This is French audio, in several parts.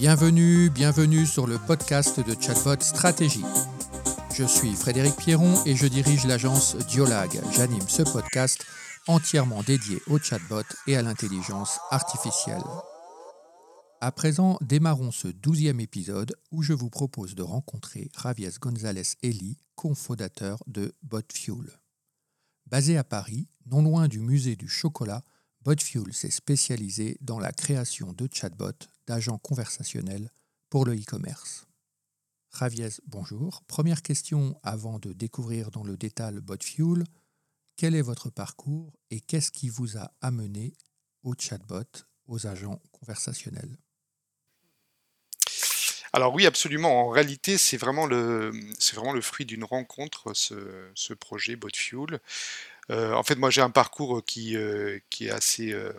Bienvenue, bienvenue sur le podcast de Chatbot Stratégie. Je suis Frédéric Pierron et je dirige l'agence Diolag. J'anime ce podcast entièrement dédié au chatbot et à l'intelligence artificielle. À présent, démarrons ce douzième épisode où je vous propose de rencontrer Javier González Eli, cofondateur de BotFuel. Basé à Paris, non loin du musée du chocolat, BotFuel s'est spécialisé dans la création de chatbots, d'agents conversationnels pour le e-commerce. Javier, bonjour. Première question avant de découvrir dans le détail BotFuel. Quel est votre parcours et qu'est-ce qui vous a amené au chatbot, aux agents conversationnels? Alors oui, absolument. En réalité, c'est vraiment le, fruit d'une rencontre, ce projet BotFuel. Euh, en fait, moi, j'ai un parcours qui, euh, qui est assez, euh,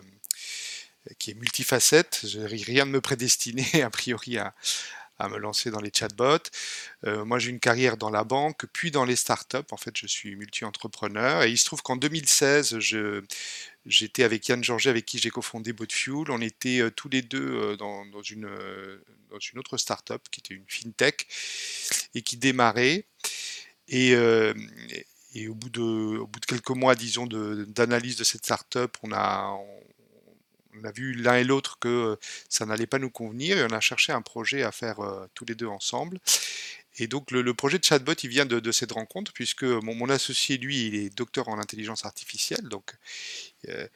qui est multifacette. Rien ne me prédestinait a priori à, me lancer dans les chatbots. moi, j'ai une carrière dans la banque, puis dans les startups. En fait, je suis multi-entrepreneur. Et il se trouve qu'en 2016, je, j'étais avec Yann Georget, avec qui j'ai cofondé BotFuel. On était tous les deux dans, dans, une, dans une autre startup qui était une fintech et qui démarrait. Et, et au bout de, quelques mois, disons, d'analyse de, cette startup, on a, vu l'un et l'autre que ça n'allait pas nous convenir et on a cherché un projet à faire euh, tous les deux ensemble. Et donc le, projet de chatbot, il vient de, cette rencontre, puisque mon, associé, lui, il est docteur en intelligence artificielle. Donc euh,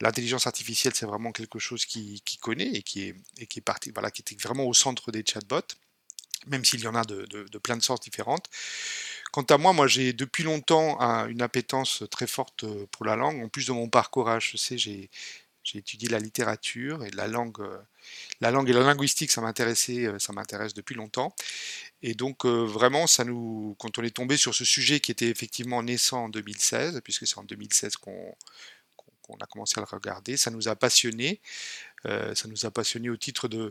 l'intelligence artificielle, c'est vraiment quelque chose qu'il connaît et qui est, qui est qui était vraiment au centre des chatbots, même s'il y en a de, plein de sortes différentes. Quant à moi, moi j'ai depuis longtemps une appétence très forte euh, pour la langue. En plus de mon parcours à HEC, j'ai, étudié la littérature et la langue, euh, la langue et la linguistique, ça m'intéressait, euh, ça m'intéresse depuis longtemps. Et donc vraiment, ça nous, quand on est tombé sur ce sujet qui était effectivement naissant en 2016, puisque c'est en 2016 qu'on, qu'on a commencé à le regarder, ça nous a passionnés. Euh, ça nous a passionné au titre de,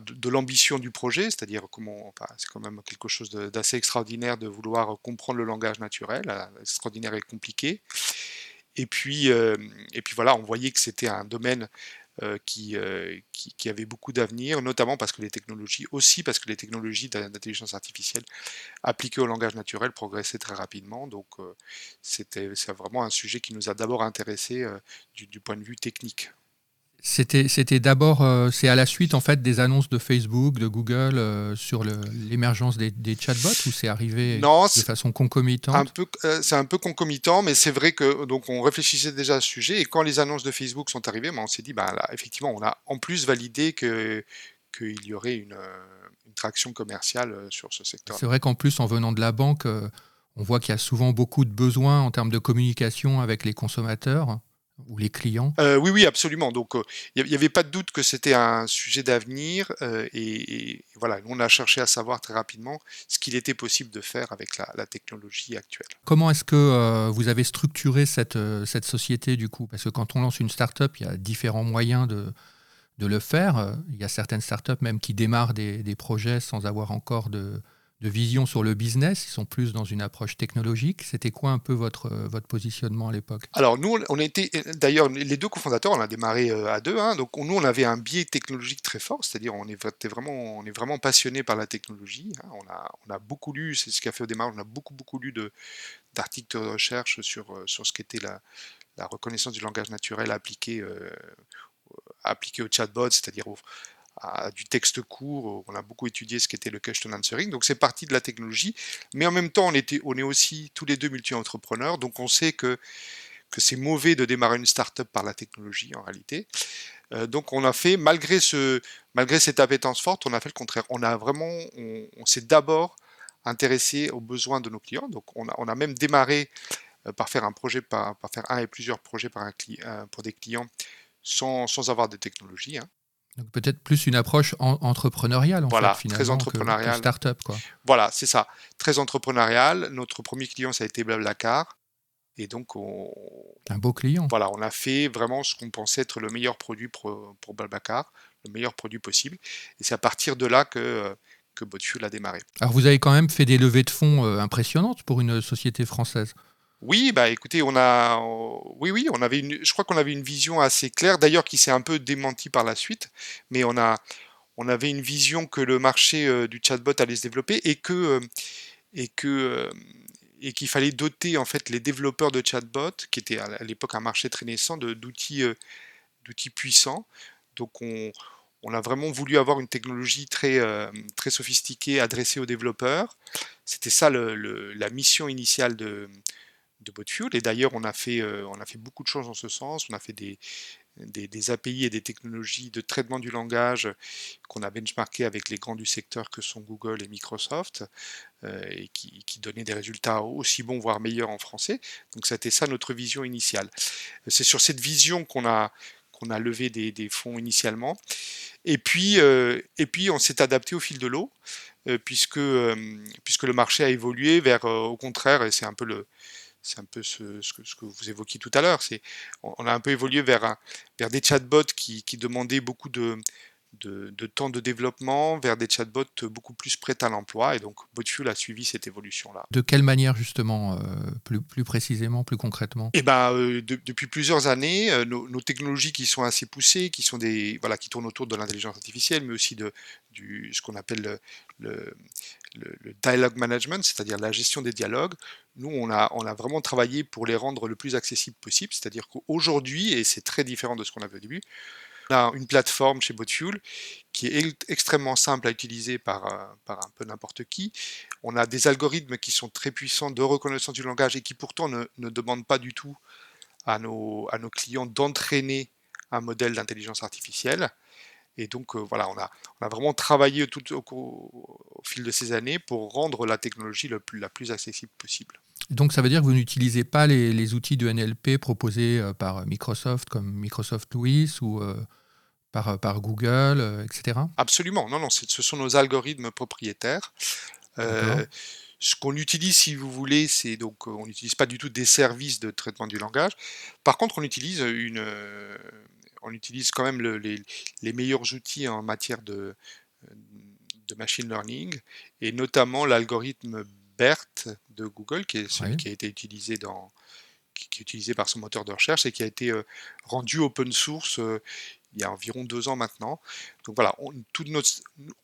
de, l'ambition du projet, c'est-à-dire comment, c'est quand même quelque chose d'assez extraordinaire de vouloir comprendre le langage naturel, euh, extraordinaire et compliqué. Et puis, euh, et puis voilà, on voyait que c'était un domaine qui, qui, avait beaucoup d'avenir, notamment parce que les technologies, aussi parce que les technologies d'intelligence artificielle appliquées au langage naturel progressaient très rapidement. Donc c'était c'est vraiment un sujet qui nous a d'abord intéressé du, point de vue technique. C'était, c'était d'abord, euh, c'est à la suite en fait des annonces de Facebook, de Google euh, sur l'émergence des, chatbots ou c'est arrivé de façon concomitante un peu, euh, C'est un peu concomitant, mais c'est vrai que donc on réfléchissait déjà à ce sujet et quand les annonces de Facebook sont arrivées, ben, on s'est dit, ben, là, effectivement, on a en plus validé que qu'il y aurait une, une, traction commerciale sur ce secteur. C'est vrai qu'en plus, en venant de la banque, on voit qu'il y a souvent beaucoup de besoins en termes de communication avec les consommateurs ou les clients? Euh, Oui, oui, absolument. Donc, il euh, n'y avait pas de doute que c'était un sujet d'avenir. Euh, et, voilà, on a cherché à savoir très rapidement ce qu'il était possible de faire avec la, technologie actuelle. Comment est-ce que vous avez structuré cette, cette société du coup? Parce que quand on lance une start-up, il y a différents moyens de, de le faire. Il y a certaines start-up même qui démarrent des, des projets sans avoir encore de, de vision sur le business, ils sont plus dans une approche technologique. C'était quoi un peu votre, euh, votre positionnement à l'époque? Alors nous, on était, d'ailleurs, les deux cofondateurs, on a démarré euh, à deux, hein, donc nous, on avait un biais technologique très fort, c'est-à-dire on est vraiment, on est vraiment passionné par la technologie. Hein. on, a, on a beaucoup lu, c'est ce qu'a fait au démarrage, on a beaucoup, beaucoup lu d'articles de, recherche sur, euh, sur ce qu'était la, la reconnaissance du langage naturel appliqué, appliqué au chatbot, c'est-à-dire au, du texte court. On a beaucoup étudié ce qu'était le question answering. Donc c'est parti de la technologie. Mais en même temps, on, était, on est aussi tous les deux multi-entrepreneurs. Donc on sait que, que c'est mauvais de démarrer une start-up par la technologie en réalité. Euh, donc on a fait, malgré, ce, malgré cette appétence forte, on a fait le contraire. On a vraiment, on, s'est d'abord intéressé aux besoins de nos clients. Donc on a, on a même démarré euh, par faire un projet, par, faire un et plusieurs projets euh, pour des clients sans, sans avoir de technologie. Hein. Donc peut-être plus une approche entrepreneuriale, en voilà, fait, très entrepreneuriale. start-up, quoi. Voilà, c'est ça. Très entrepreneurial. Notre premier client, ça a été Blablacar. Et donc, on... Un beau client. Voilà, on a fait vraiment ce qu'on pensait être le meilleur produit pour, pour Blablacar, le meilleur produit possible. Et c'est à partir de là que, que Botfuel a démarré. Alors, vous avez quand même fait des levées de fonds euh, impressionnantes pour une société française. Oui, bah écoutez, on a, oui, oui, on avait je crois qu'on avait une vision assez claire, d'ailleurs qui s'est un peu démentie par la suite, mais on avait une vision que le marché du chatbot allait se développer et que et que et qu'il fallait doter en fait les développeurs de chatbot, qui était à l'époque un marché très naissant, d'outils d'outils puissants. Donc on, on, a vraiment voulu avoir une technologie très, très sophistiquée adressée aux développeurs. C'était ça la mission initiale de, de BotFuel. Et d'ailleurs, on, a fait, on a fait beaucoup de choses en ce sens. On a fait des, des, API et des technologies de traitement du langage qu'on a benchmarké avec les grands du secteur que sont Google et Microsoft euh, et qui, donnaient des résultats aussi bons voire meilleurs en français. Donc c'était ça notre vision initiale. C'est sur cette vision qu'on a qu'on a levé des, fonds initialement. Et puis, euh, et puis on s'est adapté au fil de l'eau, euh, puisque, puisque le marché a évolué vers, au contraire, et c'est un peu le, c'est un peu ce, que, vous évoquiez tout à l'heure. On, a un peu évolué vers, vers des chatbots qui, qui demandaient beaucoup de, de, temps de développement vers des chatbots beaucoup plus prêts à l'emploi. Et donc, Botfuel a suivi cette évolution-là. De quelle manière, justement, euh, plus, plus précisément, plus concrètement? Eh ben, euh, depuis plusieurs années, euh, nos, technologies qui sont assez poussées, qui, sont des, voilà, qui tournent autour de l'intelligence artificielle, mais aussi de du, ce qu'on appelle le, le, dialogue management, c'est-à-dire la gestion des dialogues, nous, on a, on a vraiment travaillé pour les rendre le plus accessibles possible. C'est-à-dire qu'aujourd'hui, et c'est très différent de ce qu'on avait au début, on a une plateforme chez Botfuel qui est extrêmement simple à utiliser par, euh, par un peu n'importe qui. On a des algorithmes qui sont très puissants de reconnaissance du langage et qui pourtant ne, demandent pas du tout à nos, clients d'entraîner un modèle d'intelligence artificielle. Et donc euh, voilà, on a, vraiment travaillé au, fil de ces années pour rendre la technologie la plus accessible possible. Donc ça veut dire que vous n'utilisez pas les, outils de NLP proposés euh, par Microsoft comme Microsoft Louis ou euh, par, euh, par, Google, etc. Absolument, non, non, ce sont nos algorithmes propriétaires. ce qu'on utilise, si vous voulez, c'est donc on n'utilise pas du tout des services de traitement du langage. Par contre, on utilise une, on utilise quand même les, les, meilleurs outils en matière de, de machine learning et notamment l'algorithme BERT de Google, qui est celui qui a été utilisé dans qui, est utilisé par son moteur de recherche et qui a été euh, rendu open source euh, il y a environ deux ans maintenant. Donc voilà, on, notre,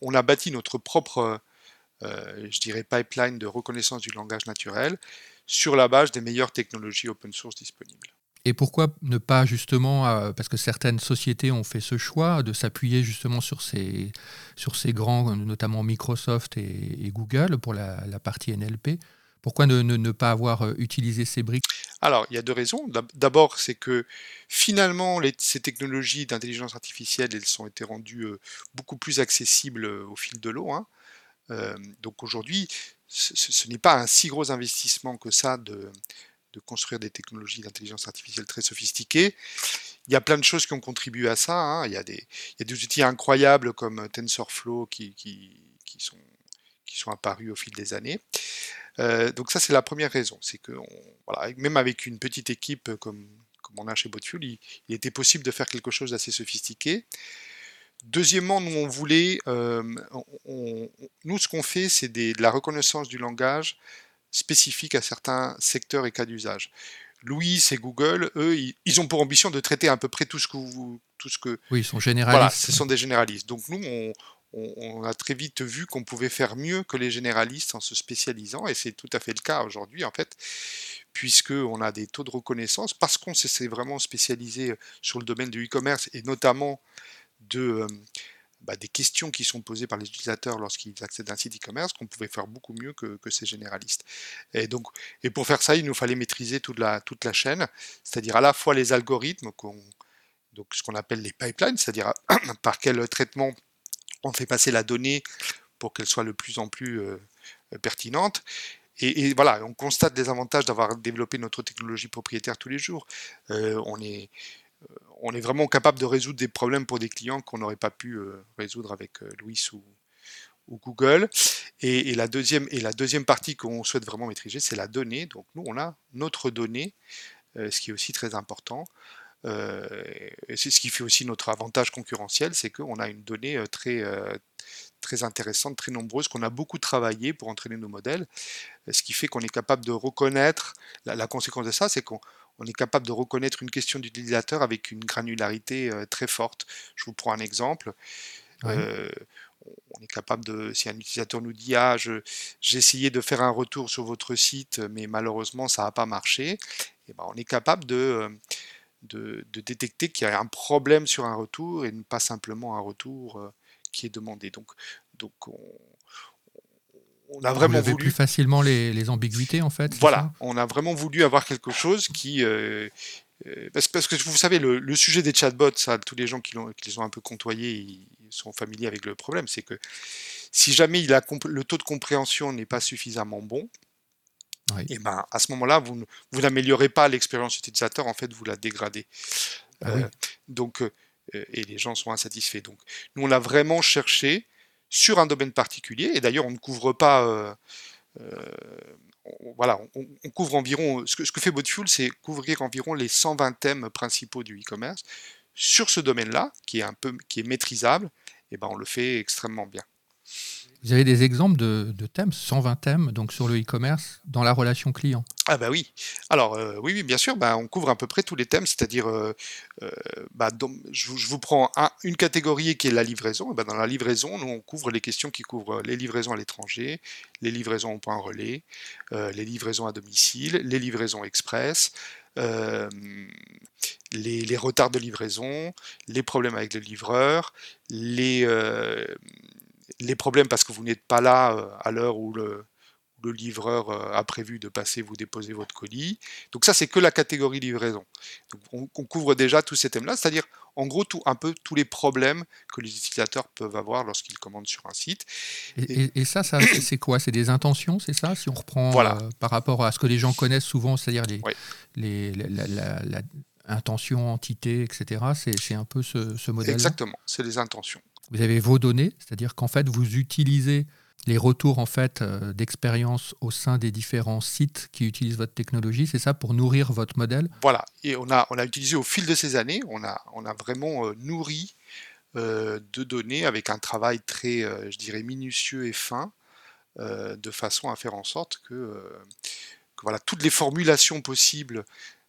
on a bâti notre propre, euh, je dirais, pipeline de reconnaissance du langage naturel sur la base des meilleures technologies open source disponibles. Et pourquoi ne pas justement, euh, parce que certaines sociétés ont fait ce choix de s'appuyer justement sur ces, sur ces grands, notamment Microsoft et, Google pour la, partie NLP, pourquoi ne, pas avoir euh, utilisé ces briques? Alors, il y a deux raisons. D'abord, c'est que finalement, ces technologies d'intelligence artificielle, elles ont été rendues euh, beaucoup plus accessibles au fil de l'eau. Hein. donc aujourd'hui, ce n'est pas un si gros investissement que ça de de construire des technologies d'intelligence artificielle très sophistiquées. Il y a plein de choses qui ont contribué à ça. Hein. Il, y a des, outils incroyables comme TensorFlow qui, sont, apparus au fil des années. Euh, donc ça, c'est la première raison. C'est que même avec une petite équipe comme, on a chez Botfuel, il, était possible de faire quelque chose d'assez sophistiqué. Deuxièmement, nous, on. Euh, nous, ce qu'on fait, c'est de la reconnaissance du langage spécifiques à certains secteurs et cas d'usage. Louis et Google, eux, ils, ont pour ambition de traiter à peu près tout ce que vous, tout ce que. Oui, ils sont généralistes. Voilà, ce sont des généralistes. Donc nous, on, on, a très vite vu qu'on pouvait faire mieux que les généralistes en se spécialisant, et c'est tout à fait le cas aujourd'hui en fait, puisque on a des taux de reconnaissance parce qu'on s'est vraiment spécialisé sur le domaine du e-commerce et notamment de euh, bah, des questions qui sont posées par les utilisateurs lorsqu'ils accèdent à un site e-commerce qu'on pouvait faire beaucoup mieux que, ces généralistes. Et, donc, et pour faire ça, il nous fallait maîtriser toute la, toute la chaîne, c'est-à-dire à la fois les algorithmes, donc ce qu'on appelle les pipelines, c'est-à-dire par quel traitement on fait passer la donnée pour qu'elle soit de plus en plus euh, pertinente. Et, voilà, on constate des avantages d'avoir développé notre technologie propriétaire tous les jours. Euh, on est on est vraiment capable de résoudre des problèmes pour des clients qu'on n'aurait pas pu euh, résoudre avec euh, Louis ou, Google. Et, la deuxième, et la deuxième partie qu'on souhaite vraiment maîtriser, c'est la donnée. Donc nous, on a notre donnée, euh, ce qui est aussi très important. c'est ce qui fait aussi notre avantage concurrentiel, c'est qu'on a une donnée très, très intéressante, très nombreuse, qu'on a beaucoup travaillé pour entraîner nos modèles, ce qui fait qu'on est capable de reconnaître, la conséquence de ça, c'est qu'on on est capable de reconnaître une question d'utilisateur avec une granularité euh, très forte. Je vous prends un exemple. on est capable de, si un utilisateur nous dit ah j'ai essayé de faire un retour sur votre site, mais malheureusement ça n'a pas marché, et eh ben, on est capable de, de, détecter qu'il y a un problème sur un retour et pas simplement un retour qui est demandé. Donc, donc on, on a vraiment voulu plus facilement les, ambiguïtés en fait. Voilà, on a vraiment voulu avoir quelque chose qui euh, euh, parce, que vous savez le, sujet des chatbots, ça, tous les gens qui, les ont un peu côtoyés, ils sont familiers avec le problème, c'est que si jamais il a, le taux de compréhension n'est pas suffisamment bon, et eh ben à ce moment-là, vous, vous n'améliorez pas l'expérience utilisateur, en fait, vous la dégradez. Ah euh, donc et les gens sont insatisfaits. Donc nous on a vraiment cherché sur un domaine particulier. Et d'ailleurs, on ne couvre pas. Euh, euh, voilà, on, couvre environ. Ce que, ce que fait Botfuel, c'est couvrir environ les 120 thèmes principaux du e-commerce. Sur ce domaine-là, qui est un peu, qui est maîtrisable, et eh ben on le fait extrêmement bien. Vous avez des exemples de, thèmes, 120 thèmes donc sur le e-commerce dans la relation client? Ah bah oui. Alors euh, oui, oui, bien sûr, bah, on couvre à peu près tous les thèmes, c'est-à-dire, euh, euh, bah, je, vous prends une catégorie qui est la livraison. Bah, dans la livraison, nous on couvre les questions qui couvrent les livraisons à l'étranger, les livraisons au point relais, les livraisons à domicile, les livraisons express. Les, les, retards de livraison, les problèmes avec le livreur, les, les problèmes parce que vous n'êtes pas là euh, à l'heure où le, le livreur euh, a prévu de passer vous déposer votre colis. Donc ça, c'est que la catégorie livraison. on, couvre déjà tous ces thèmes-là, c'est-à-dire en gros tout, un peu tous les problèmes que les utilisateurs peuvent avoir lorsqu'ils commandent sur un site. Et, ça, ça c'est quoi? C'est des intentions, c'est ça? Si on reprend voilà. Euh, par rapport à ce que les gens connaissent souvent, c'est-à-dire les, les, la, intention, entité, etc. C'est un peu ce, ce modèle. Exactement, c'est les intentions. Vous avez vos données, c'est-à-dire qu'en fait, vous utilisez les retours en fait euh, d'expérience au sein des différents sites qui utilisent votre technologie, c'est ça pour nourrir votre modèle? Voilà, et on a, on a utilisé au fil de ces années, on a, on a vraiment euh, nourri euh, de données avec un travail très, je dirais, minutieux et fin, de façon à faire en sorte que, voilà, toutes les formulations possibles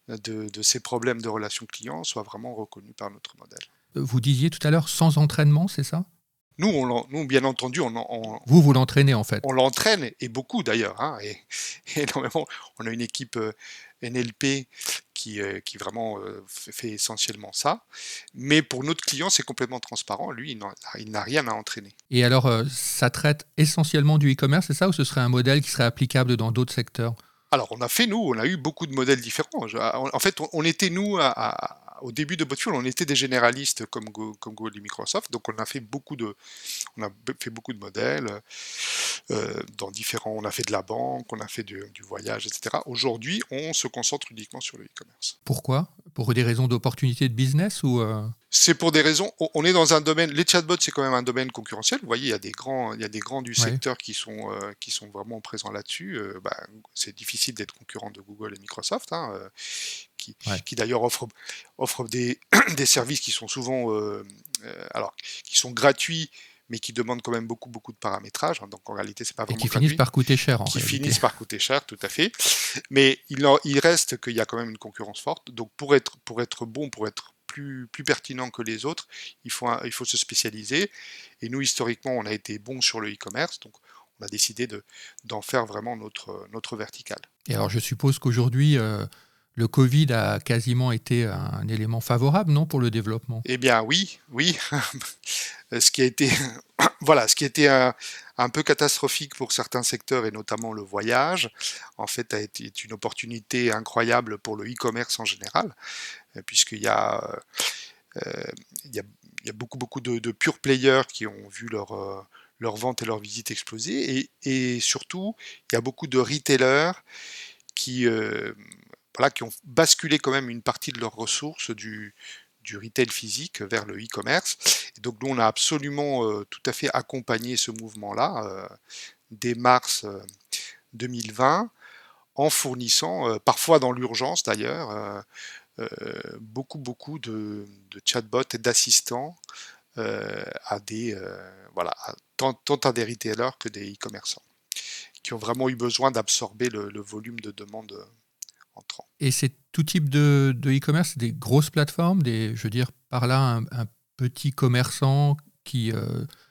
de, de ces problèmes de relations clients soient vraiment reconnues par notre modèle. Vous disiez tout à l'heure sans entraînement, c'est ça? Nous, on, nous, bien entendu, on, vous vous l'entraînez en fait. On l'entraîne et beaucoup d'ailleurs. Hein, et, énormément. On a une équipe euh, NLP qui, euh, qui vraiment euh, fait, essentiellement ça. Mais pour notre client, c'est complètement transparent. Lui, il n'a rien à entraîner. Et alors, ça traite essentiellement du e-commerce, c'est ça, ou ce serait un modèle qui serait applicable dans d'autres secteurs? Alors, on a fait, nous, on a eu beaucoup de modèles différents. En fait, on était, nous, à, au début de Botfuel, on était des généralistes comme, comme Google et Microsoft, donc on a fait beaucoup de, on a fait beaucoup de modèles euh, dans différents. On a fait de la banque, on a fait du, voyage, etc. Aujourd'hui, on se concentre uniquement sur le e-commerce. Pourquoi? Pour des raisons d'opportunité de business ou euh? C'est pour des raisons. On est dans un domaine. Les chatbots, c'est quand même un domaine concurrentiel. Vous voyez, il y a des grands, il y a des grands du secteur qui sont euh, qui sont vraiment présents là-dessus. Bah, c'est difficile d'être concurrent de Google et Microsoft, hein, qui, qui d'ailleurs offrent offre des, des services qui sont souvent alors qui sont gratuits mais qui demandent quand même beaucoup, beaucoup de paramétrage. Hein, donc en réalité, c'est pas vraiment. Et qui finissent par coûter cher. En qui finissent par coûter cher, tout à fait. Mais il, il reste qu'il y a quand même une concurrence forte. Donc pour être, pour être bon, pour être plus, plus pertinent que les autres, il faut, il faut se spécialiser. Et nous, historiquement, on a été bons sur le e-commerce. Donc on a décidé d'en faire vraiment notre, notre verticale. Et alors je suppose qu'aujourd'hui, euh, le Covid a quasiment été un élément favorable, non, pour le développement? Eh bien, oui, oui. ce qui a été, voilà, ce qui était un, peu catastrophique pour certains secteurs et notamment le voyage, en fait, a été une opportunité incroyable pour le e-commerce en général, puisqu'il y a, euh, il y a, beaucoup, beaucoup de, pure players qui ont vu leur euh, leur vente et leur visite exploser. Et, surtout, il y a beaucoup de retailers qui, voilà, qui ont basculé quand même une partie de leurs ressources du, du retail physique vers le e-commerce. Donc nous, on a absolument euh, tout à fait accompagné ce mouvement-là euh, dès mars 2020 euh, en fournissant, parfois dans l'urgence d'ailleurs, beaucoup beaucoup de, chatbots et d'assistants à des voilà tant, à des retailers que des e-commerçants qui ont vraiment eu besoin d'absorber le, volume de demandes et c'est tout type de e-commerce, des grosses plateformes, des, je veux dire par là un, petit commerçant qui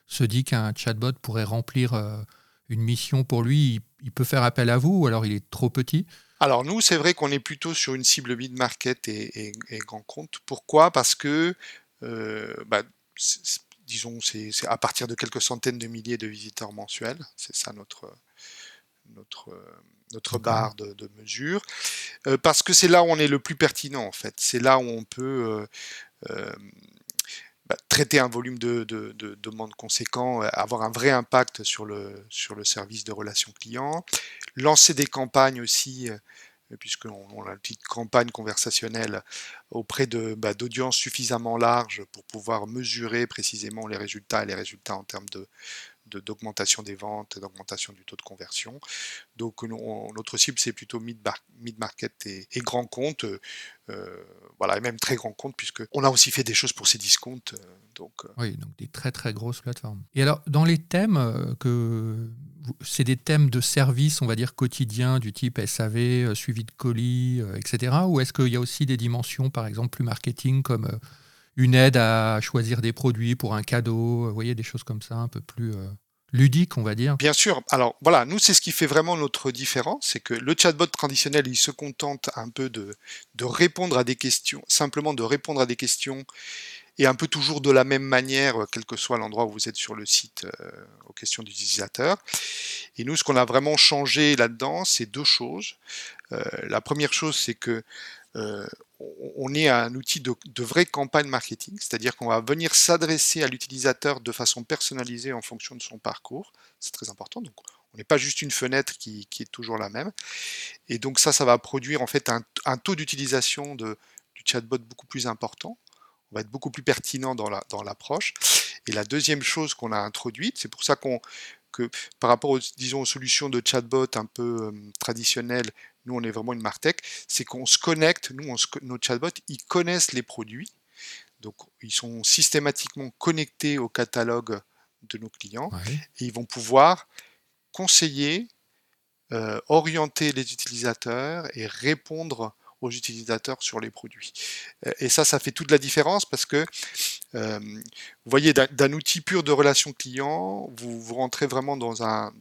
se dit qu'un chatbot pourrait remplir une mission pour lui, il, peut faire appel à vous ou alors il est trop petit? Alors nous, c'est vrai qu'on est plutôt sur une cible mid-market et, grand compte. Pourquoi? Parce que, bah, disons, c'est à partir de quelques centaines de milliers de visiteurs mensuels. C'est ça notre, notre, notre barre de, mesure. parce que c'est là où on est le plus pertinent, en fait. C'est là où on peut traiter un volume de, demandes conséquent, avoir un vrai impact sur le, service de relations clients, lancer des campagnes aussi, puisqu'on a une petite campagne conversationnelle auprès de, bah, d'audiences suffisamment larges pour pouvoir mesurer précisément les résultats et les résultats en termes de, d'augmentation des ventes, d'augmentation du taux de conversion. Donc notre cible c'est plutôt mid-market et, grand compte, euh, voilà, et même très grand compte, puisque on a aussi fait des choses pour ces discounts. Euh, donc, euh. Oui, donc des très très grosses plateformes. Et alors dans les thèmes que c'est des thèmes de service, on va dire quotidiens, du type SAV, suivi de colis, etc. Ou est-ce qu'il y a aussi des dimensions, par exemple, plus marketing, comme une aide à choisir des produits pour un cadeau, vous voyez, des choses comme ça, un peu plus ludiques, on va dire. Bien sûr. Alors voilà, nous, c'est ce qui fait vraiment notre différence, c'est que le chatbot traditionnel, il se contente un peu de, répondre à des questions, simplement de répondre à des questions et un peu toujours de la même manière, quel que soit l'endroit où vous êtes sur le site, euh, aux questions d'utilisateur. Et nous, ce qu'on a vraiment changé là-dedans, c'est deux choses. Euh, la première chose, c'est que on est un outil de, vraie campagne marketing, c'est-à-dire qu'on va venir s'adresser à l'utilisateur de façon personnalisée en fonction de son parcours. C'est très important. Donc, on n'est pas juste une fenêtre qui, est toujours la même. Et donc ça, ça va produire en fait un, taux d'utilisation du chatbot beaucoup plus important. On va être beaucoup plus pertinent dans l'approche. et la deuxième chose qu'on a introduite, c'est pour ça qu'on que par rapport aux, disons, aux solutions de chatbot un peu euh, traditionnelles, nous on est vraiment une martech, c'est qu'on se connecte, nous on nos chatbots, ils connaissent les produits, donc ils sont systématiquement connectés au catalogue de nos clients et ils vont pouvoir conseiller, euh, orienter les utilisateurs et répondre aux utilisateurs sur les produits. Et ça, ça fait toute la différence parce que euh, vous voyez, d'un outil pur de relation client, vous, vous rentrez vraiment dans, un,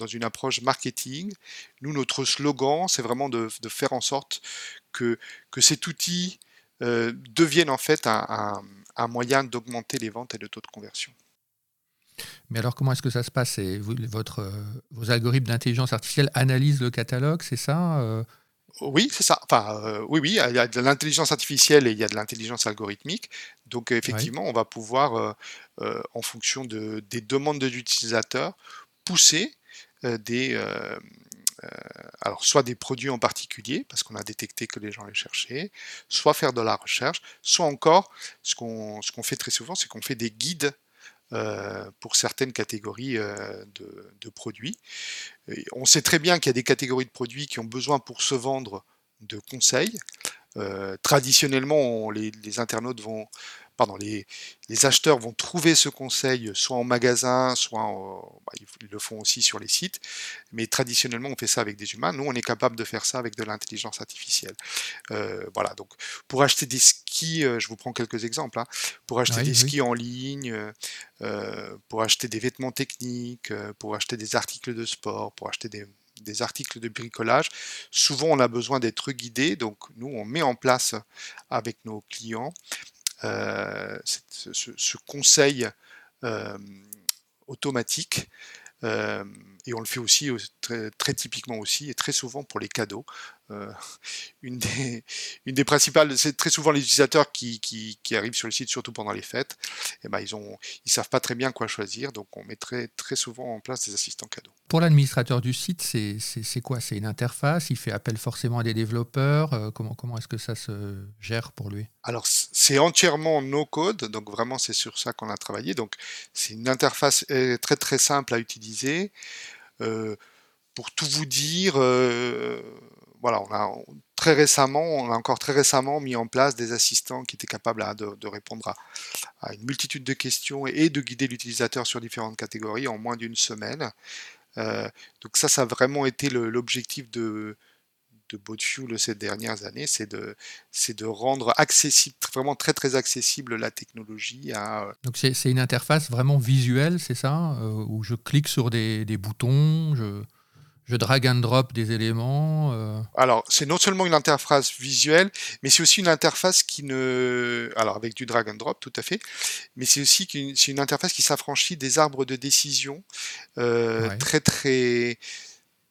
dans une approche marketing. Nous, notre slogan, c'est vraiment de, faire en sorte que, que cet outil euh, devienne en fait un, moyen d'augmenter les ventes et le taux de conversion. Mais alors, comment est-ce que ça se passe? Votre, euh, Vos algorithmes d'intelligence artificielle analysent le catalogue, c'est ça oui, c'est ça. Enfin, euh, oui, oui, il y a de l'intelligence artificielle et il y a de l'intelligence algorithmique. Donc, effectivement, on va pouvoir, euh, euh, en fonction de, des demandes de l'utilisateur, pousser des, alors soit des produits en particulier, parce qu'on a détecté que les gens les cherchaient, soit faire de la recherche, soit encore, ce qu'on fait très souvent, c'est qu'on fait des guides euh, pour certaines catégories euh, de, produits. on sait très bien qu'il y a des catégories de produits qui ont besoin pour se vendre de conseils. Euh, traditionnellement, les, internautes vont pardon, les, acheteurs vont trouver ce conseil soit en magasin, soit bah, ils le font aussi sur les sites, mais traditionnellement on fait ça avec des humains. Nous, on est capable de faire ça avec de l'intelligence artificielle. Euh, voilà, donc pour acheter des skis, euh, je vous prends quelques exemples, hein. pour acheter des skis en ligne, euh, pour acheter des vêtements techniques, pour acheter des articles de sport, pour acheter des, des articles de bricolage. Souvent, on a besoin d'être guidé, donc nous, on met en place avec nos clients euh, ce, conseil euh, automatique. Euh, et on le fait aussi très, très, typiquement aussi et très souvent pour les cadeaux. Euh, une, des, une des principales, c'est très souvent les utilisateurs qui, qui, arrivent sur le site, surtout pendant les fêtes, et eh ben ils ont, ils savent pas très bien quoi choisir, donc on met très, très souvent en place des assistants cadeaux. Pour l'administrateur du site, c'est quoi? C'est une interface? Il fait appel forcément à des développeurs? Euh, Comment, comment est-ce que ça se gère pour lui? Alors c'est entièrement no code, donc vraiment c'est sur ça qu'on a travaillé. Donc c'est une interface euh, très très simple à utiliser. pour tout vous dire, voilà, on a très récemment, on a encore très récemment mis en place des assistants qui étaient capables de, répondre à, une multitude de questions et, de guider l'utilisateur sur différentes catégories en moins d'une semaine. Euh, donc ça, ça a vraiment été l'objectif de, de BoatFuel ces dernières années, c'est de, c'est de rendre accessible, vraiment très très accessible la technologie à... Euh, Donc c'est, une interface vraiment visuelle, c'est ça euh, Où je clique sur des, des boutons, je je drag and drop des éléments. Euh. Alors, c'est non seulement une interface visuelle, mais c'est aussi une interface qui ne. Alors, avec du drag and drop, tout à fait. Mais c'est aussi une, une interface qui s'affranchit des arbres de décision euh, très, très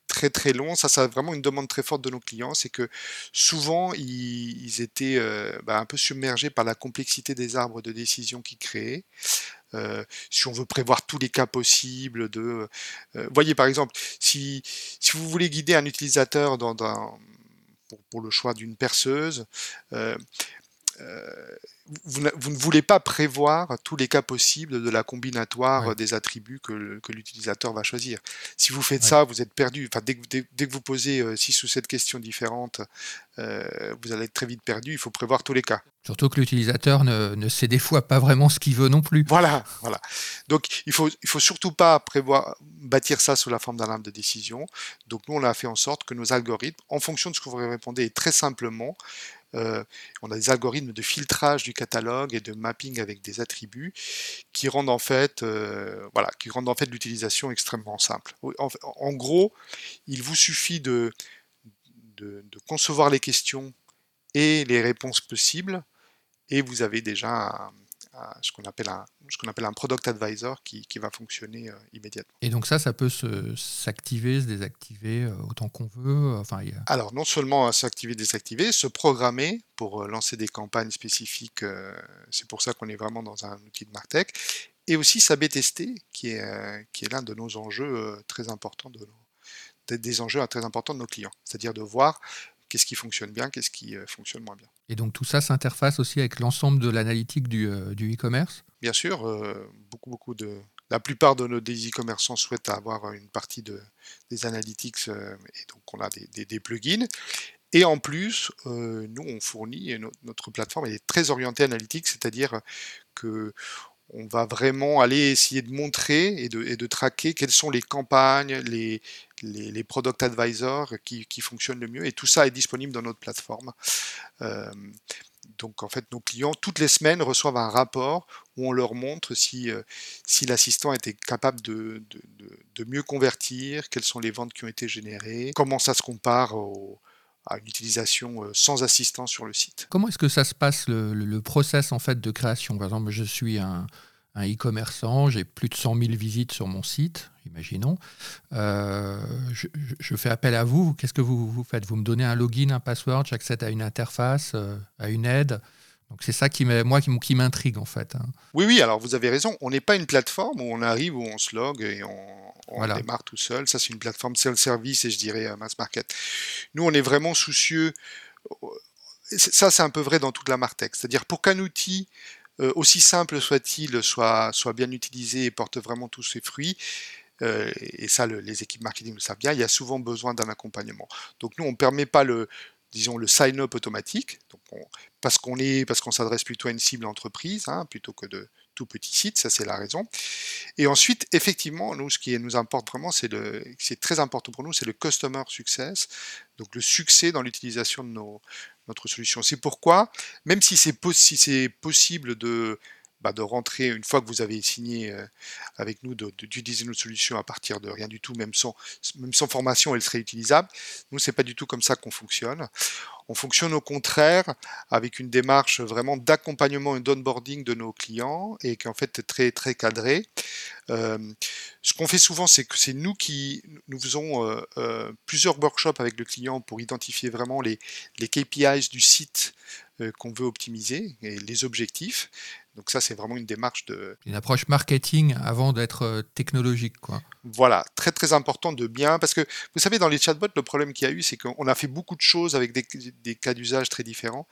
très très long. Ça, c'est vraiment une demande très forte de nos clients. C'est que souvent, ils, étaient euh, bah, un peu submergés par la complexité des arbres de décision qu'ils créaient. Euh, si on veut prévoir tous les cas possibles de euh, voyez par exemple si, si vous voulez guider un utilisateur dans, pour, le choix d'une perceuse euh, vous, ne voulez pas prévoir tous les cas possibles de la combinatoire des attributs que, l'utilisateur va choisir. Si vous faites ça, vous êtes perdu. Enfin, dès, que vous posez 6 ou 7 questions différentes, euh, vous allez être très vite perdu. Il faut prévoir tous les cas. Surtout que l'utilisateur ne, sait des fois pas vraiment ce qu'il veut non plus. Voilà, voilà. Donc il faut, il faut surtout pas prévoir, bâtir ça sous la forme d'un arbre de décision. Donc nous, on a fait en sorte que nos algorithmes, en fonction de ce que vous répondez, très simplement, euh, on a des algorithmes de filtrage du catalogue et de mapping avec des attributs qui rendent en fait, euh, l'utilisation extrêmement simple. En, gros, il vous suffit de, de, concevoir les questions et les réponses possibles, et vous avez déjà ce qu'on appelle un ce qu'on appelle un product advisor qui, va fonctionner euh, immédiatement. Et donc ça, ça peut s'activer, se, désactiver euh, autant qu'on veut. Enfin, Alors non seulement s'activer, désactiver, se programmer pour euh, lancer des campagnes spécifiques. c'est pour ça qu'on est vraiment dans un outil de Martech. Et aussi s'AB tester, qui est, qui est l'un de nos enjeux très importants de des enjeux très importants de nos clients. C'est-à-dire de voir qu'est-ce qui fonctionne bien, qu'est-ce qui fonctionne moins bien. Et donc tout ça s'interface aussi avec l'ensemble de l'analytique du, e-commerce Bien sûr, beaucoup, beaucoup de... La plupart de nos e-commerçants souhaitent avoir une partie de, des analytics et donc on a des, plugins. Et en plus, nous, on fournit, notre plateforme elle est très orientée analytique, c'est-à-dire que on va vraiment aller essayer de montrer et de, de traquer quelles sont les campagnes, les, les, product advisors qui, qui, fonctionnent le mieux. Et tout ça est disponible dans notre plateforme. Euh, donc en fait, nos clients, toutes les semaines, reçoivent un rapport où on leur montre si, euh, si l'assistant était capable de, de, de, mieux convertir, quelles sont les ventes qui ont été générées, comment ça se compare à une utilisation euh, sans assistant sur le site. Comment est-ce que ça se passe le, process en fait de création? Par exemple, je suis un, e-commerçant, j'ai plus de 100 000 visites sur mon site, imaginons. Euh, je, fais appel à vous. Qu'est-ce que vous, vous, faites? Vous me donnez un login, un password, j'accède à une interface, euh, à une aide. Donc c'est ça qui moi qui, m'intrigue en fait. Hein. Oui, oui, alors vous avez raison. On n'est pas une plateforme où on arrive, où on se log et on, démarre tout seul. Ça, c'est une plateforme self-service et je dirais euh, mass market. Nous, on est vraiment soucieux. Ça, c'est un peu vrai dans toute la Martech. C'est-à-dire pour qu'un outil euh, aussi simple soit-il, soit, soit bien utilisé et porte vraiment tous ses fruits, euh, et ça les équipes marketing le savent bien, il y a souvent besoin d'un accompagnement. Donc nous, on ne permet pas le, disons, le sign-up automatique, parce qu'on est, s'adresse plutôt à une cible entreprise, hein, plutôt que de tout petits sites, ça c'est la raison. Et ensuite, effectivement, nous, ce qui nous importe vraiment, c'est le, très important pour nous, c'est le customer success, donc le succès dans l'utilisation de nos, notre solution. C'est pourquoi, même si c'est possible de, bah, de rentrer, une fois que vous avez signé euh, avec nous, d'utiliser notre solution à partir de rien du tout, même sans, même sans formation, elle serait utilisable. Nous, c'est pas du tout comme ça qu'on fonctionne. On fonctionne au contraire avec une démarche vraiment d'accompagnement et d'onboarding de nos clients et qui en fait est très très cadré. Euh, ce qu'on fait souvent, c'est que c'est nous qui nous faisons euh, plusieurs workshops avec le client pour identifier vraiment les, les KPIs du site qu'on veut optimiser et les objectifs. Donc ça, c'est vraiment une démarche de... Une approche marketing avant d'être euh, technologique. Quoi. Voilà, très très important de bien, parce que vous savez, dans les chatbots, le problème qu'il y a eu, c'est qu'on a fait beaucoup de choses avec des, cas d'usage très différents,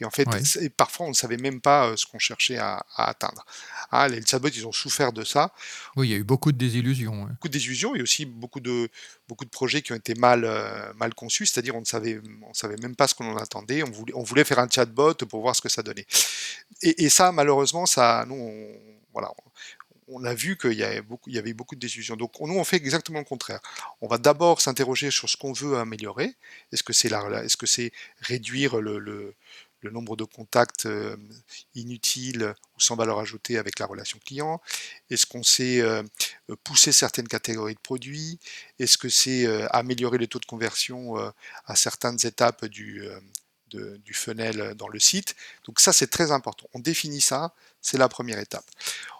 et en fait, parfois, on ne savait même pas euh, ce qu'on cherchait à, atteindre. Ah, les chatbots, ils ont souffert de ça. Oui, il y a eu beaucoup de désillusions. Beaucoup de désillusions, et aussi beaucoup de, beaucoup de projets qui ont été mal, euh, mal conçus, c'est-à-dire on ne savait, on savait même pas ce qu'on en attendait, on voulait, on voulait faire un chatbot pour voir ce que ça donnait. Et, et ça, malheureusement, ça, nous, on, voilà, on a vu qu'il y, avait beaucoup, de désillusions. Donc nous, on fait exactement le contraire. On va d'abord s'interroger sur ce qu'on veut améliorer. Est-ce que c'est c'est réduire le, nombre de contacts euh, inutiles ou sans valeur ajoutée avec la relation client? Est-ce qu'on sait euh, pousser certaines catégories de produits? Est-ce que c'est euh, améliorer le taux de conversion à certaines étapes du, du funnel dans le site Donc ça, c'est très important. On définit ça, c'est la première étape.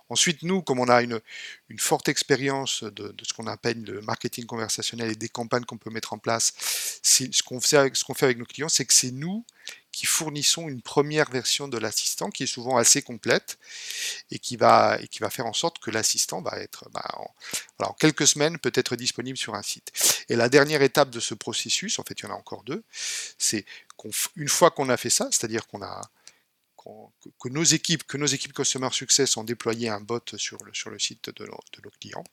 Ensuite, nous, comme on a une, forte expérience de, ce qu'on appelle le marketing conversationnel et des campagnes qu'on peut mettre en place, ce qu'on fait avec nos clients, c'est que c'est nous qui fournissons une première version de l'assistant qui est souvent assez complète et qui va, faire en sorte que l'assistant va être bah, en, quelques semaines peut être disponible sur un site. Et la dernière étape de ce processus, en fait il y en a encore deux, c'est qu'une fois qu'on a fait ça, c'est-à-dire qu'on a que nos équipes, que nos équipes Customer Success ont déployé un bot sur le, site de nos clients,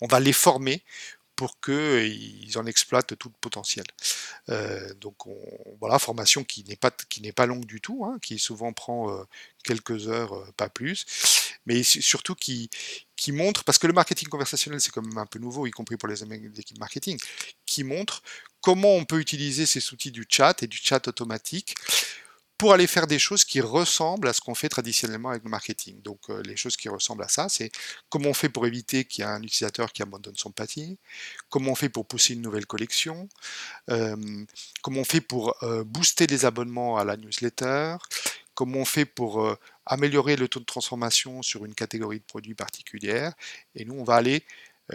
on va les former pour qu'ils en exploitent tout le potentiel. Euh, donc on, voilà, formation qui n'est pas qui longue du tout, hein, qui souvent prend euh, quelques heures, euh, pas plus, mais surtout qui qui montre, parce que le marketing conversationnel c'est quand même un peu nouveau, y compris pour les équipes marketing, qui montre comment on peut utiliser ces outils du chat et du chat automatique pour aller faire des choses qui ressemblent à ce qu'on fait traditionnellement avec le marketing. Donc euh, les choses qui ressemblent à ça, c'est comment on fait pour éviter qu'il y ait un utilisateur qui abandonne son pâtier, comment on fait pour pousser une nouvelle collection, euh, comment on fait pour euh, booster les abonnements à la newsletter, comment on fait pour améliorer le taux de transformation sur une catégorie de produits particulière. Et nous, on va aller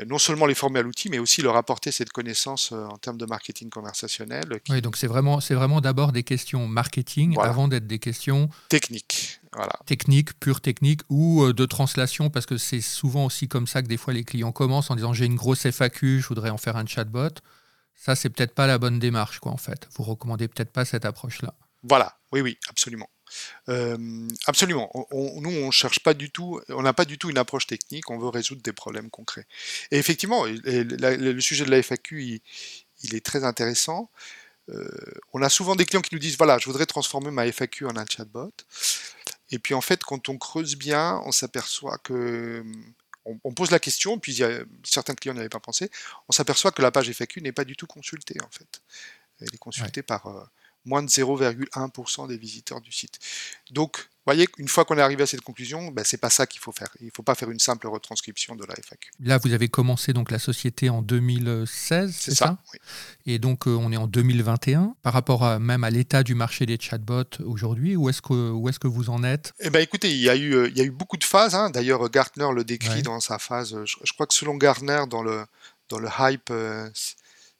non seulement les former à l'outil, mais aussi leur apporter cette connaissance euh, en termes de marketing conversationnel. Oui, donc c'est vraiment, c'est vraiment d'abord des questions marketing avant d'être des questions techniques. Voilà. Techniques, pure technique ou euh, de translation, parce que c'est souvent aussi comme ça que des fois les clients commencent en disant j'ai une grosse FAQ, je voudrais en faire un chatbot. Ça, c'est peut-être pas la bonne démarche, quoi, en fait. Vous recommandez peut-être pas cette approche-là. Voilà, oui, oui, absolument. Euh, absolument. On, nous, on cherche pas du tout, on n'a pas du tout une approche technique. On veut résoudre des problèmes concrets. Et effectivement, le sujet de la FAQ, il, est très intéressant. Euh, on a souvent des clients qui nous disent voilà, je voudrais transformer ma FAQ en un chatbot. Et puis en fait, quand on creuse bien, on s'aperçoit que on, pose la question, puis il y a, certains clients n'avaient pas pensé, on s'aperçoit que la page FAQ n'est pas du tout consultée en fait. Elle est consultée par euh, moins de 0,1% des visiteurs du site. Donc, vous voyez qu'une fois qu'on est arrivé à cette conclusion, ben, c'est pas ça qu'il faut faire. Il ne faut pas faire une simple retranscription de la FAQ. Là, vous avez commencé donc la société en 2016, c'est ça, oui. Et donc, euh, on est en 2021. Par rapport à, même à l'état du marché des chatbots aujourd'hui, où est-ce que, où est que vous en êtes? Eh ben, Écoutez, il y, a eu, euh, il y a eu beaucoup de phases. Hein. D'ailleurs, Gartner le décrit dans sa phase. Je, crois que selon Gartner, dans le, dans le hype euh,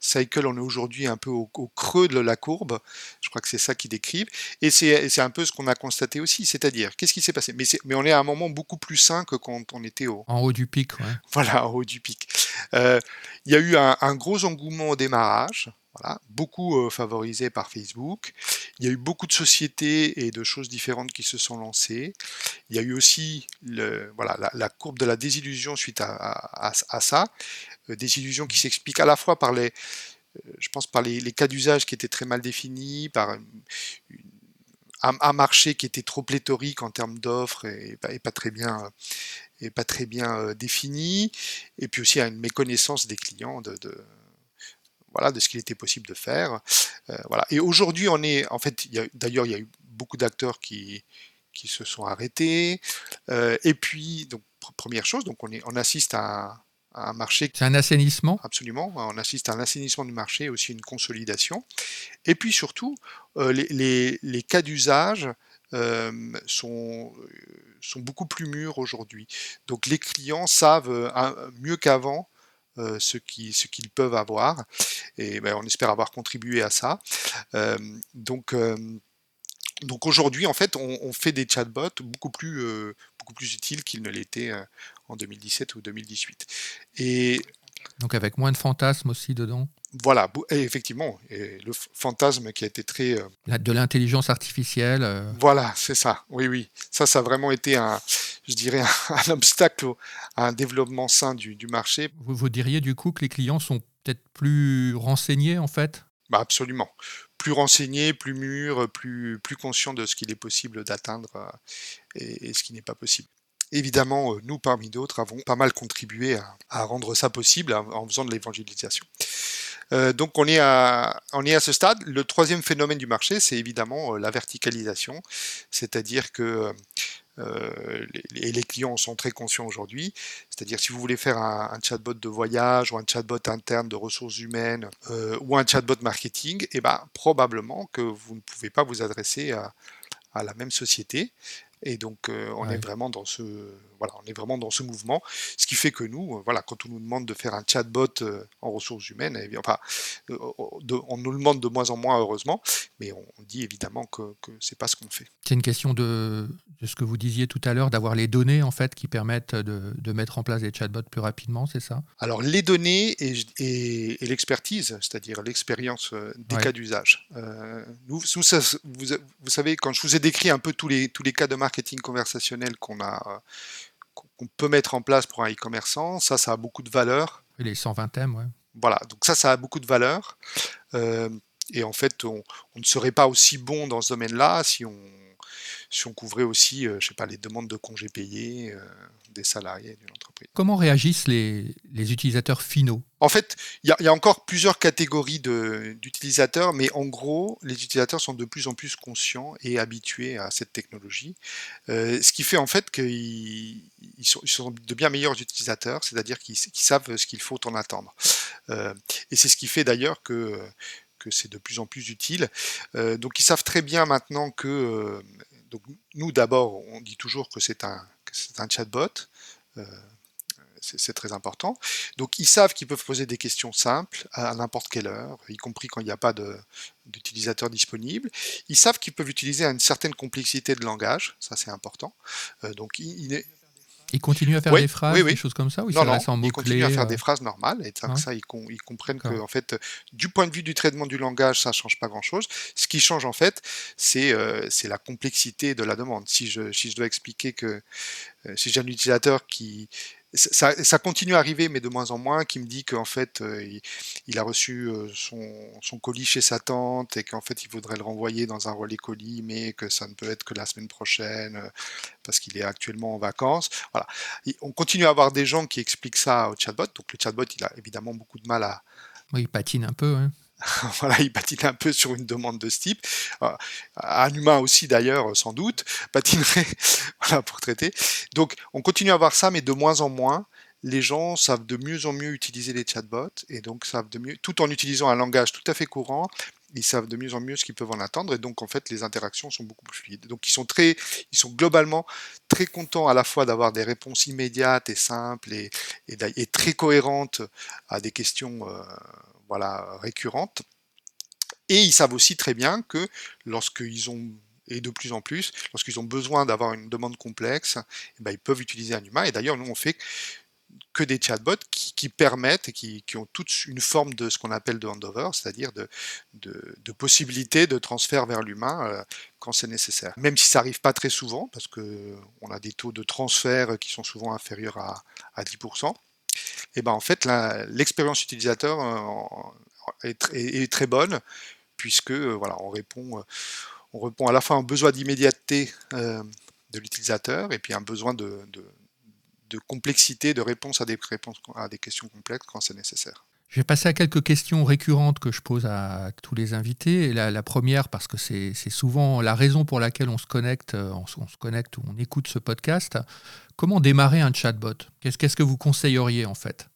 Cycle, on est aujourd'hui un peu au, creux de la courbe. Je crois que c'est ça qu'ils décrivent. Et c'est un peu ce qu'on a constaté aussi. C'est-à-dire, qu'est-ce qui s'est passé? Mais, mais, on est à un moment beaucoup plus sain que quand on était au... En haut du pic, ouais. Voilà, en haut du pic. Euh, il y a eu un, gros engouement au démarrage. Voilà, beaucoup euh, favorisé par Facebook. Il y a eu beaucoup de sociétés et de choses différentes qui se sont lancées. Il y a eu aussi le, voilà, la, courbe de la désillusion suite à, à ça. Illusions qui s'expliquent à la fois par les, euh, je pense par les, cas d'usage qui étaient très mal définis, par un, marché qui était trop pléthorique en termes d'offres et, pas très bien et pas très bien euh, défini, et puis aussi à une méconnaissance des clients de, voilà de ce qu'il était possible de faire. voilà. Et aujourd'hui, on est en fait, d'ailleurs, il y a eu beaucoup d'acteurs qui qui se sont arrêtés. et puis, donc première chose, donc on est on assiste à un marché. C'est un assainissement Absolument. On assiste à un assainissement du marché, aussi une consolidation. Et puis surtout, euh, les, cas d'usage euh, sont, sont beaucoup plus mûrs aujourd'hui. Donc les clients savent euh, mieux qu'avant ce qu'ils ce peuvent avoir. Et ben, on espère avoir contribué à ça. donc donc aujourd'hui, en fait, on, fait des chatbots beaucoup plus, beaucoup plus utiles qu'ils ne l'étaient en 2017 ou 2018. Et donc avec moins de fantasmes aussi dedans. Voilà, effectivement, et le fantasme qui a été très... Euh, de l'intelligence artificielle. Euh. Voilà, c'est ça, oui, oui. Ça, ça a vraiment été un, je dirais, un, obstacle à un développement sain du, du marché. Vous, vous, diriez du coup que les clients sont peut-être plus renseignés en fait? Bah Absolument. Plus renseignés, plus mûrs, plus, plus conscients de ce qu'il est possible d'atteindre euh, et, et, ce qui n'est pas possible. Évidemment, nous parmi d'autres avons pas mal contribué à, rendre ça possible en faisant de l'évangélisation. donc on est, à, ce stade. Le troisième phénomène du marché, c'est évidemment la verticalisation, c'est-à-dire que euh, les clients en sont très conscients aujourd'hui. C'est-à-dire si vous voulez faire un, chatbot de voyage ou un chatbot interne de ressources humaines euh, ou un chatbot marketing, et eh ben, probablement que vous ne pouvez pas vous adresser à la même société. Et donc, euh, on est vraiment dans ce, voilà, on est vraiment dans ce mouvement, ce qui fait que nous, euh, voilà, quand on nous demande de faire un chatbot euh, en ressources humaines, eh bien, enfin, on nous le demande de moins en moins, heureusement, mais on, dit évidemment que, que c'est pas ce qu'on fait. C'est une question de, de, ce que vous disiez tout à l'heure, d'avoir les données en fait qui permettent de, de, mettre en place des chatbots plus rapidement, c'est ça? Alors, les données et, et, l'expertise, c'est-à-dire l'expérience des cas d'usage. nous, vous, vous, savez, quand je vous ai décrit un peu tous les, tous les cas de marketing conversationnel qu'on a qu'on peut mettre en place pour un e-commerçant, ça, ça a beaucoup de valeur. les 120 thèmes, ouais. Voilà, donc ça, ça a beaucoup de valeur. Euh, et en fait, on, ne serait pas aussi bon dans ce domaine-là si on, si on couvrait aussi, euh, je sais pas, les demandes de congés payés euh, des salariés d'une entreprise. Comment réagissent les, les utilisateurs finaux? En fait, il y, a encore plusieurs catégories d'utilisateurs, mais en gros, les utilisateurs sont de plus en plus conscients et habitués à cette technologie, euh, ce qui fait en fait qu'ils sont, sont, de bien meilleurs utilisateurs, c'est-à-dire qu'ils savent ce qu'il faut en attendre. et c'est ce qui fait d'ailleurs que que c'est de plus en plus utile. donc ils savent très bien maintenant que donc nous d'abord, on dit toujours que c'est un, chatbot. Euh, c'est très important. Donc ils savent qu'ils peuvent poser des questions simples à, n'importe quelle heure, y compris quand il n'y a pas d'utilisateur disponible. Ils savent qu'ils peuvent utiliser une certaine complexité de langage, ça c'est important. Euh, donc il, est ils continuent à faire des phrases, des choses comme ça ou Non, non, ils continuent à faire des euh phrases normales et ça, ils, comprennent que, en fait, du point de vue du traitement du langage, ça ne change pas grand-chose. Ce qui change, en fait, c'est euh, la complexité de la demande. Si je, si je dois expliquer que euh, si j'ai un utilisateur qui ça, continue à arriver, mais de moins en moins, qui me dit qu'en fait, euh, il, a reçu euh, son, colis chez sa tante et qu'en fait, il voudrait le renvoyer dans un relais colis, mais que ça ne peut être que la semaine prochaine euh, parce qu'il est actuellement en vacances. Voilà. on continue à avoir des gens qui expliquent ça au chatbot. Donc, le chatbot, il a évidemment beaucoup de mal à. Oui, il patine un peu. Hein. voilà, il patine un peu sur une demande de ce type. Euh, un humain aussi d'ailleurs, sans doute, patinerait pour traiter. Donc on continue à voir ça, mais de moins en moins. Les gens savent de mieux en mieux utiliser les chatbots et donc savent de mieux, tout en utilisant un langage tout à fait courant, ils savent de mieux en mieux ce qu'ils peuvent en attendre et donc en fait les interactions sont beaucoup plus fluides. Donc ils sont très, ils sont globalement très contents à la fois d'avoir des réponses immédiates et simples et, et, très cohérentes à des questions euh, voilà, récurrentes. Et ils savent aussi très bien que lorsqu'ils ont, et de plus en plus, lorsqu'ils ont besoin d'avoir une demande complexe, eh ben, ils peuvent utiliser un humain. Et d'ailleurs, nous, on fait que des chatbots qui, permettent et qui, ont toutes une forme de ce qu'on appelle de handover, c'est-à-dire de, de, possibilité de transfert vers l'humain euh, quand c'est nécessaire. Même si ça n'arrive pas très souvent, parce qu'on a des taux de transfert qui sont souvent inférieurs à 10%, et ben en fait l'expérience utilisateur euh, est, très bonne puisque euh, voilà on répond euh, on répond à la fois à un besoin d'immédiateté de l'utilisateur et puis un besoin de, complexité de réponse à des à des questions complexes quand c'est nécessaire. Je vais passer à quelques questions récurrentes que je pose à tous les invités. la, première, parce que c'est souvent la raison pour laquelle on se connecte, on, on, se connecte ou on écoute ce podcast. Comment démarrer un chatbot? Qu'est-ce que vous conseilleriez en fait?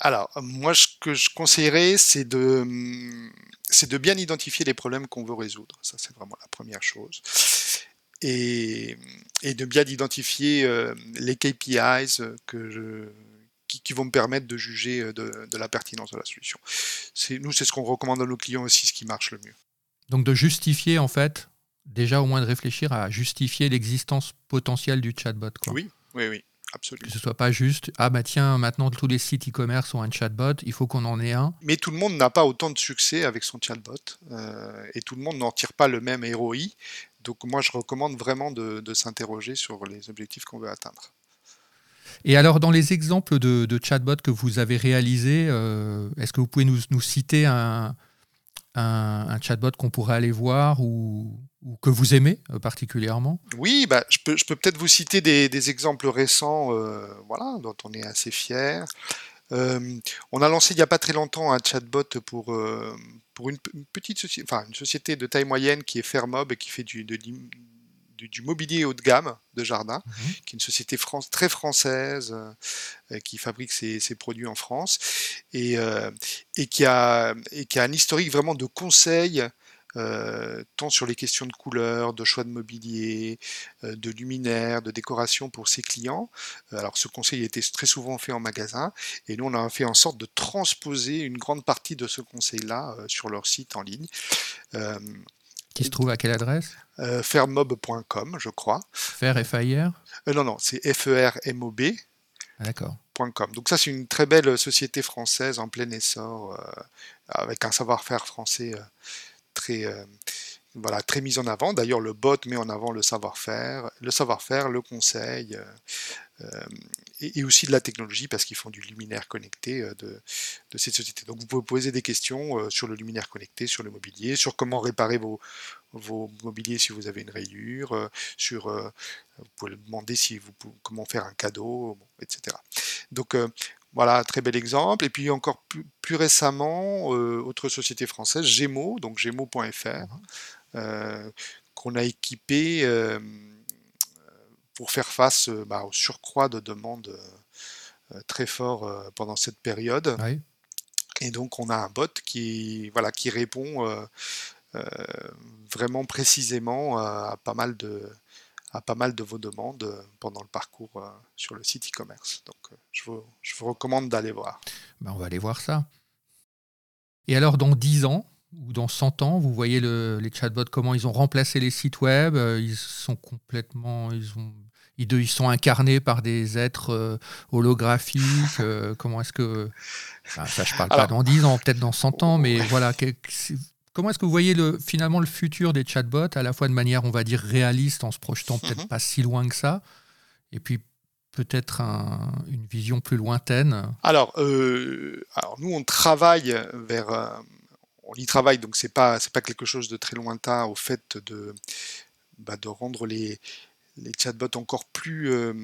Alors, moi, ce que je conseillerais, c'est de, c'est de bien identifier les problèmes qu'on veut résoudre. Ça, c'est vraiment la première chose. Et, de bien identifier euh, les KPIs que je, qui, vont me permettre de juger euh, de, de la pertinence de la solution. Nous, c'est ce qu'on recommande à nos clients aussi, ce qui marche le mieux. Donc de justifier en fait, déjà au moins de réfléchir à justifier l'existence potentielle du chatbot. Oui, oui, oui. Absolument. Que ce soit pas juste, ah bah tiens, maintenant tous les sites e-commerce ont un chatbot, il faut qu'on en ait un. Mais tout le monde n'a pas autant de succès avec son chatbot euh, et tout le monde n'en tire pas le même ROI. Donc moi je recommande vraiment de, s'interroger sur les objectifs qu'on veut atteindre. Et alors dans les exemples de, chatbot que vous avez réalisés, euh, est-ce que vous pouvez nous, citer un, chatbot qu'on pourrait aller voir ou, que vous aimez euh, particulièrement? Oui, bah, je peux, peut-être vous citer des, exemples récents euh, voilà, dont on est assez fier. On a lancé il n'y a pas très longtemps un chatbot pour, pour une, petite société, enfin une société de taille moyenne qui est Fairmob et qui fait du, de, du, mobilier haut de gamme de jardin, mhm. qui est une société très française euh, qui fabrique ses, produits en France et, euh, et, qui a, et qui a un historique vraiment de conseils. Euh, tant sur les questions de couleur, de choix de mobilier, de luminaire, de décoration pour ses clients. alors ce conseil était très souvent fait en magasin et nous on a fait en sorte de transposer une grande partie de ce conseil-là sur leur site en ligne. Qui se trouve à quelle adresse euh, Fermob.com, je crois. Fer F-A-I-R euh, Non, non, c'est F-E-R-M-O-B. Ah, d'accord. Donc ça, c'est une très belle société française en plein essor, euh, avec un savoir-faire français très, voilà, très mis en avant. D'ailleurs, le bot met en avant le savoir-faire, le savoir-faire, le conseil, et, aussi de la technologie parce qu'ils font du luminaire connecté euh, de, cette société. Donc vous pouvez poser des questions euh, sur le luminaire connecté, sur le mobilier, sur comment réparer vos, vos mobiliers si vous avez une rayure, euh, sur vous pouvez demander si vous, comment faire un cadeau, etc. Donc voilà, très bel exemple. Et puis encore plus, récemment, autre société française, Gémeaux, donc gémeaux.fr, mmh qu'on a équipé pour faire face euh, bah, au surcroît de demandes euh, très fort euh, pendant cette période. Et donc on a un bot qui, voilà, qui répond vraiment précisément à, pas mal de, à pas mal de vos demandes pendant le parcours sur le site e-commerce. Donc je vous, je, vous, recommande d'aller voir. Ben, on va aller voir ça. Et alors dans 10 ans, ou dans 100 ans, vous voyez les chatbots, comment ils ont remplacé les sites web, ils sont complètement, ils ont, ils, sont incarnés par des êtres euh, holographiques. Euh, comment est-ce que, ça je parle pas dans 10 ans, peut-être dans 100 ans, mais voilà, comment est-ce que vous voyez le, finalement le futur des chatbots, à la fois de manière, on va dire, réaliste, en se projetant peut-être mhm. pas si loin que ça, et puis peut-être une vision plus lointaine? Alors, alors, nous, on travaille vers on y travaille, donc c'est pas pas quelque chose de très lointain au fait de bah, de rendre les les chatbots encore plus euh,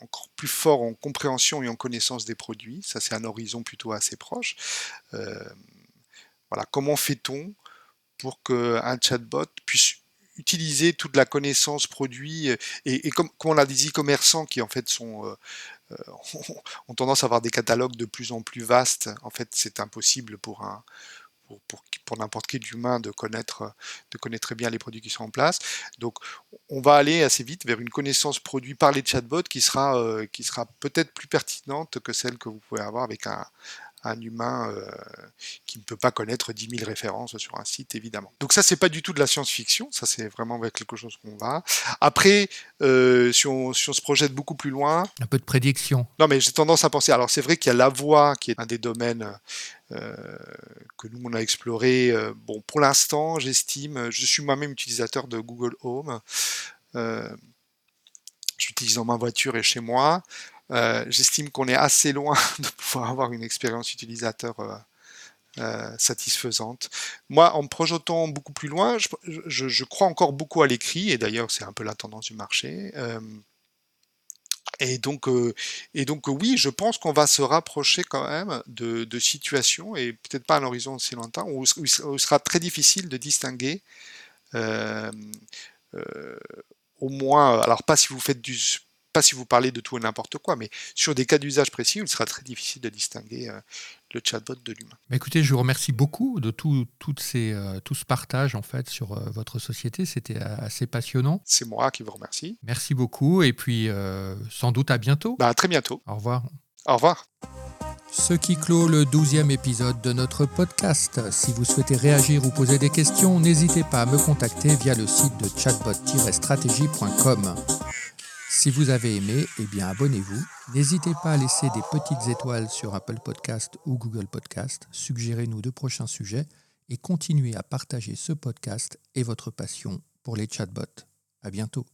encore plus forts en compréhension et en connaissance des produits. Ça c'est un horizon plutôt assez proche. Euh, voilà, comment fait-on pour qu'un chatbot puisse utiliser toute la connaissance produit et, comme, on a des e-commerçants qui en fait sont euh, ont tendance à avoir des catalogues de plus en plus vastes. En fait, c'est impossible pour un pour, n'importe quel humain de connaître, de connaître bien les produits qui sont en place. Donc on va aller assez vite vers une connaissance produit par les chatbots qui sera, euh, qui sera peut-être plus pertinente que celle que vous pouvez avoir avec un, un humain euh, qui ne peut pas connaître 10 000 références sur un site, évidemment. Donc ça, c'est pas du tout de la science-fiction, ça c'est vraiment vers quelque chose qu'on va. Après, euh, si, on, se projette beaucoup plus loin... Un peu de prédiction. Non, mais j'ai tendance à penser, alors c'est vrai qu'il y a la voix, qui est un des domaines euh, que nous, on a exploré. bon, pour l'instant, j'estime, je suis moi-même utilisateur de Google Home. J'utilise dans ma voiture et chez moi. Euh, j'estime qu'on est assez loin de pouvoir avoir une expérience utilisateur euh, euh, satisfaisante. Moi, en projetant beaucoup plus loin, je, crois encore beaucoup à l'écrit, et d'ailleurs c'est un peu la tendance du marché. et donc, et donc oui, je pense qu'on va se rapprocher quand même de, situations, et peut-être pas à un horizon aussi lointain, où, où, il sera très difficile de distinguer au moins, alors pas si vous faites du pas si vous parlez de tout et n'importe quoi, mais sur des cas d'usage précis, il sera très difficile de distinguer euh, le chatbot de l'humain. Écoutez, je vous remercie beaucoup de tout, toutes ces, euh, tout ce partage en fait sur euh, votre société. C'était assez passionnant. C'est moi qui vous remercie. Merci beaucoup et puis sans doute à bientôt. Bah, à très bientôt. Au revoir. Au revoir. Ce qui clôt le douzième épisode de notre podcast. Si vous souhaitez réagir ou poser des questions, n'hésitez pas à me contacter via le site de chatbot-stratégie.com. Si vous avez aimé, eh bien abonnez-vous. N'hésitez pas à laisser des petites étoiles sur Apple Podcast ou Google Podcast. Suggérez-nous de prochains sujets et continuez à partager ce podcast et votre passion pour les chatbots. À bientôt.